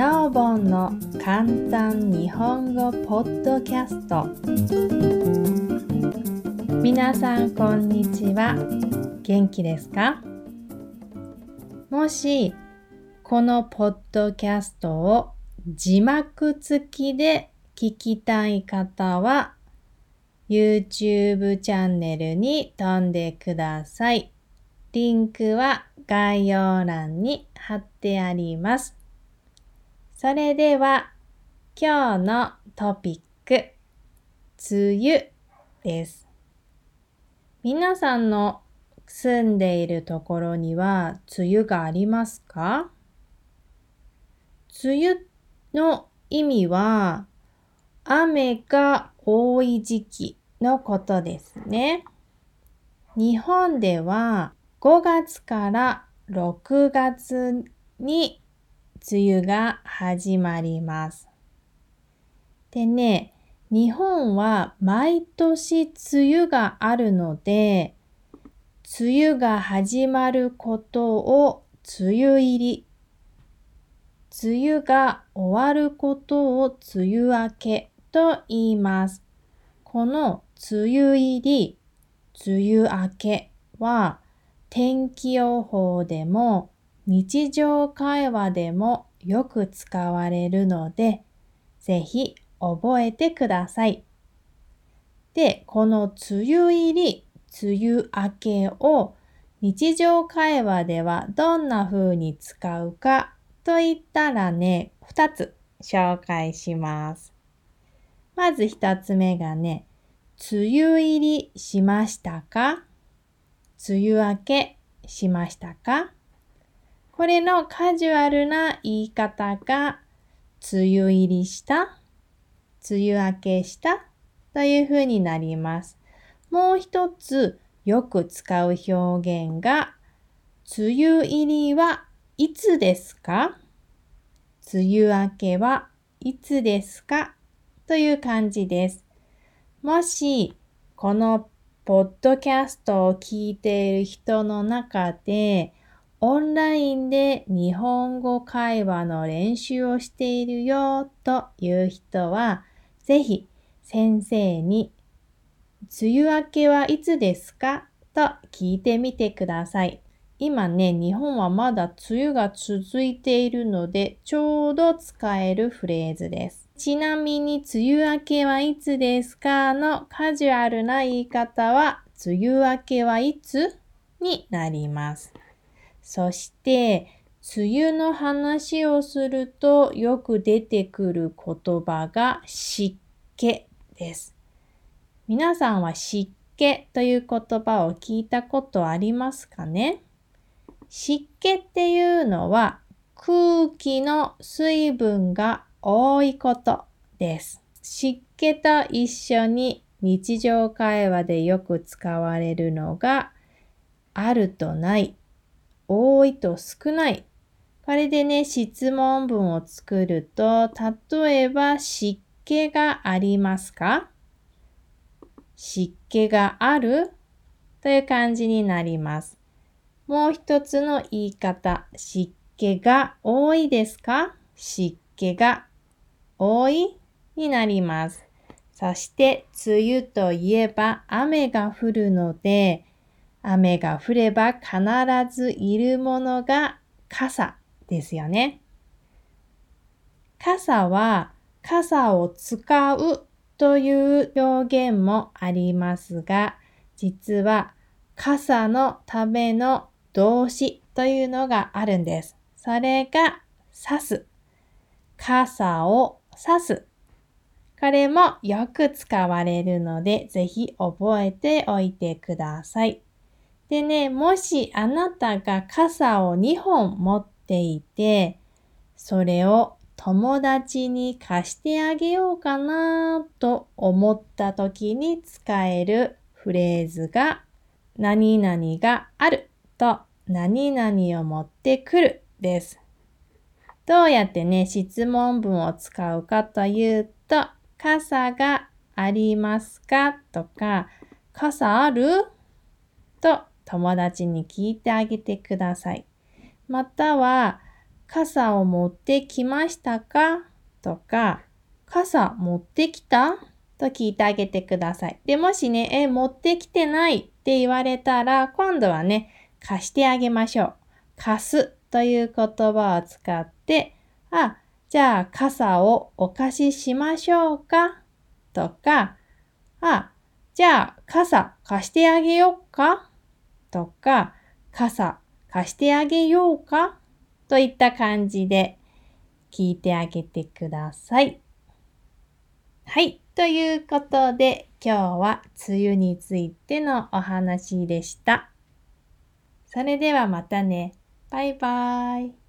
なおぼんの簡単日本語ポッドキャスト皆さんこんにちは元気ですか？もしこのポッドキャストを字幕付きで聞きたい方は YouTube チャンネルに飛んでください。リンクは概要欄に貼ってあります。それでは今日のトピック、梅雨です。皆さんの住んでいるところには梅雨がありますか？梅雨の意味は雨が多い時期のことですね。日本では5月から6月に梅雨が始まります。でね、日本は毎年梅雨があるので、梅雨が始まることを梅雨入り、梅雨が終わることを梅雨明けと言います。この梅雨入り、梅雨明けは天気予報でも日常会話でもよく使われるので、ぜひ覚えてください。で、この梅雨入り、梅雨明けを日常会話ではどんな風に使うかと言ったらね、二つ紹介します。まず一つ目がね、梅雨入りしましたか？梅雨明けしましたか？これのカジュアルな言い方が、梅雨入りした、梅雨明けしたというふうになります。もう一つよく使う表現が、梅雨入りはいつですか？梅雨明けはいつですか？という感じです。もし、このポッドキャストを聞いている人の中で、オンラインで日本語会話の練習をしているよという人は、ぜひ先生に、梅雨明けはいつですか？と聞いてみてください。今ね、日本はまだ梅雨が続いているので、ちょうど使えるフレーズです。ちなみに、梅雨明けはいつですか？のカジュアルな言い方は、梅雨明けはいつ？になります。そして、梅雨の話をするとよく出てくる言葉が湿気です。皆さんは湿気という言葉を聞いたことありますかね？湿気っていうのは空気の水分が多いことです。湿気と一緒に日常会話でよく使われるのが、あるとない、多いと少ない。これでね、質問文を作ると、例えば湿気がありますか？湿気があるという感じになります。もう一つの言い方、湿気が多いですか？湿気が多いになります。そして、梅雨といえば雨が降るので、雨が降れば必ずいるものが傘ですよね。傘は傘を使うという表現もありますが、実は傘のための動詞というのがあるんです。それが刺す。傘を刺す。これもよく使われるので、ぜひ覚えておいてください。でね、もしあなたが傘を2本持っていて、それを友達に貸してあげようかなと思った時に使えるフレーズが、何々があると何々を持ってくるです。どうやってね、質問文を使うかというと、傘がありますかとか、傘ある？友達に聞いてあげてください。または、傘を持ってきましたか？とか、傘持ってきた？と聞いてあげてください。で、もしね、え、持ってきてないって言われたら、今度はね、貸してあげましょう。貸すという言葉を使って、あ、じゃあ傘をお貸ししましょうか？とか、あ、じゃあ傘貸してあげようか？とか、傘貸してあげようかといった感じで聞いてあげてください。はい。ということで、今日は梅雨についてのお話でした。それではまたね。バイバーイ。